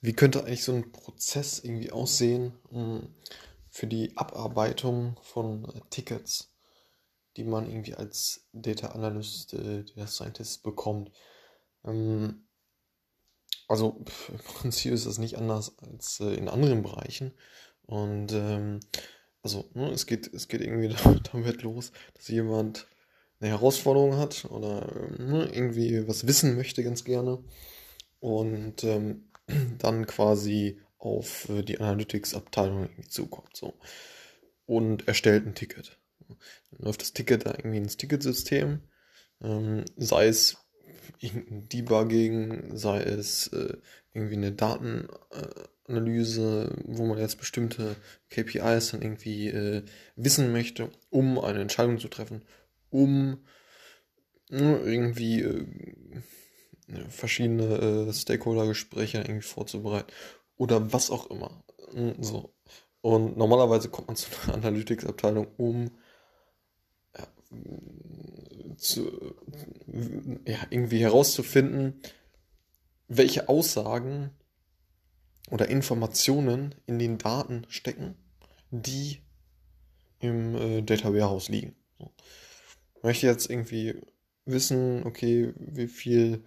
wie könnte eigentlich so ein Prozess irgendwie aussehen mh, für die Abarbeitung von äh, Tickets, die man irgendwie als Data Analyst, äh, Data Scientist bekommt? Ähm, also im Prinzip ist das nicht anders als äh, in anderen Bereichen. Und ähm, also ne, es geht, es geht irgendwie damit los, dass jemand eine Herausforderung hat oder ähm, ne, irgendwie was wissen möchte ganz gerne und dann quasi auf äh, die Analytics-Abteilung zukommt. So. Und erstellt ein Ticket. Dann läuft das Ticket da irgendwie ins Ticketsystem, ähm, sei es Debugging, sei es äh, irgendwie eine Datenanalyse, wo man jetzt bestimmte KPIs dann irgendwie äh, wissen möchte, um eine Entscheidung zu treffen, um äh, irgendwie äh, verschiedene äh, Stakeholder-Gespräche irgendwie vorzubereiten oder was auch immer. Hm, so. Und normalerweise kommt man zu einer Analytics-Abteilung, um ja, zu, ja, irgendwie herauszufinden, welche Aussagen oder Informationen in den Daten stecken, die im äh, Data Warehouse liegen. So. Möchte jetzt irgendwie wissen, okay, wie viel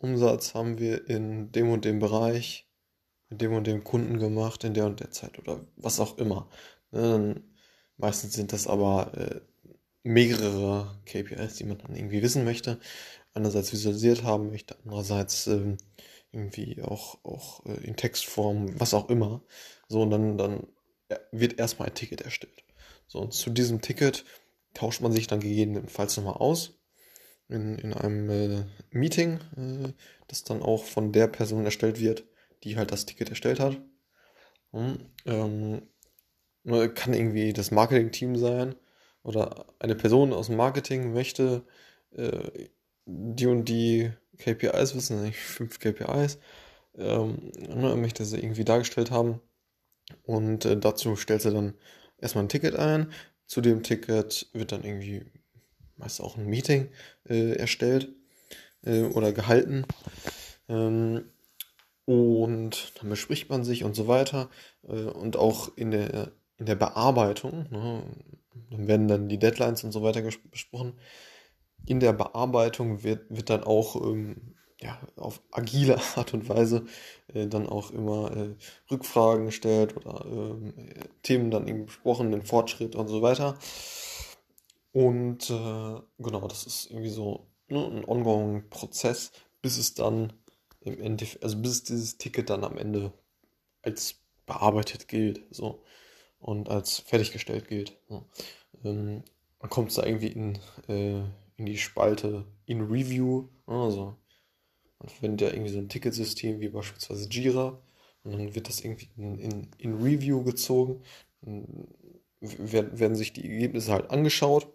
Umsatz haben wir in dem und dem Bereich, mit dem und dem Kunden gemacht, in der und der Zeit oder was auch immer. Ne, meistens sind das aber äh, mehrere KPIs, die man dann irgendwie wissen möchte. Einerseits visualisiert haben möchte, andererseits ähm, irgendwie auch, auch äh, in Textform, was auch immer. So, und dann, dann wird erstmal ein Ticket erstellt. So, und zu diesem Ticket tauscht man sich dann gegebenenfalls nochmal aus in, in einem äh, Meeting, äh, das dann auch von der Person erstellt wird, die halt das Ticket erstellt hat. Und, ähm, kann irgendwie das Marketing-Team sein oder eine Person aus dem Marketing möchte äh, die und die KPIs wissen, eigentlich fünf KPIs, ähm, ne, möchte sie irgendwie dargestellt haben. Und äh, dazu stellt sie dann erstmal ein Ticket ein. Zu dem Ticket wird dann irgendwie meist auch ein Meeting äh, erstellt äh, oder gehalten. Ähm, und dann bespricht man sich und so weiter. Äh, und auch in der, in der Bearbeitung, ne, dann werden dann die Deadlines und so weiter besprochen. In der Bearbeitung wird, wird dann auch ähm, ja, auf agile Art und Weise äh, dann auch immer äh, Rückfragen gestellt oder ähm, Themen dann eben besprochen, den Fortschritt und so weiter. Und äh, genau, das ist irgendwie so ne, ein ongoing Prozess, bis es dann im Endeffekt, also bis dieses Ticket dann am Ende als bearbeitet gilt, so und als fertiggestellt gilt. So. Ähm, man kommt da irgendwie in, äh, in die Spalte in Review, also man verwendet ja irgendwie so ein Ticketsystem wie beispielsweise Jira und dann wird das irgendwie in, in, in Review gezogen, werden, werden sich die Ergebnisse halt angeschaut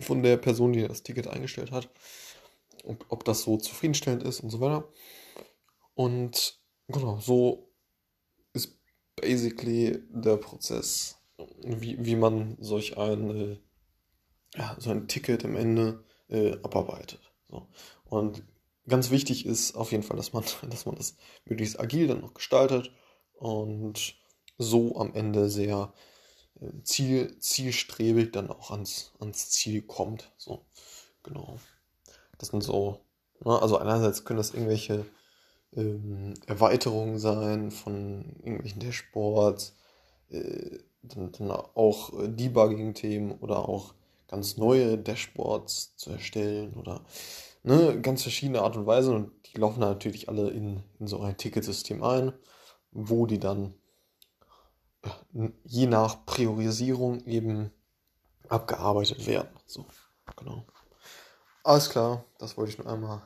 von der Person, die das Ticket eingestellt hat, ob, ob das so zufriedenstellend ist und so weiter. Und genau, so ist basically der Prozess, wie, wie man solch ein, äh, ja, so ein Ticket am Ende äh, abarbeitet. So. Und ganz wichtig ist auf jeden Fall, dass man, dass man das möglichst agil dann noch gestaltet und so am Ende sehr Ziel, zielstrebig dann auch ans, ans Ziel kommt. So, genau. Das sind so, ne, also einerseits können das irgendwelche ähm, Erweiterungen sein von irgendwelchen Dashboards, äh, dann, dann auch äh, Debugging-Themen oder auch ganz neue Dashboards zu erstellen oder ne, ganz verschiedene Art und Weise und die laufen natürlich alle in, in so ein Ticketsystem ein, wo die dann je nach Priorisierung eben abgearbeitet werden. So, genau. Alles klar, das wollte ich nur einmal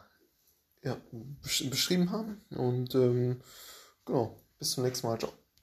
ja, beschrieben haben. Und ähm, genau, bis zum nächsten Mal. Ciao.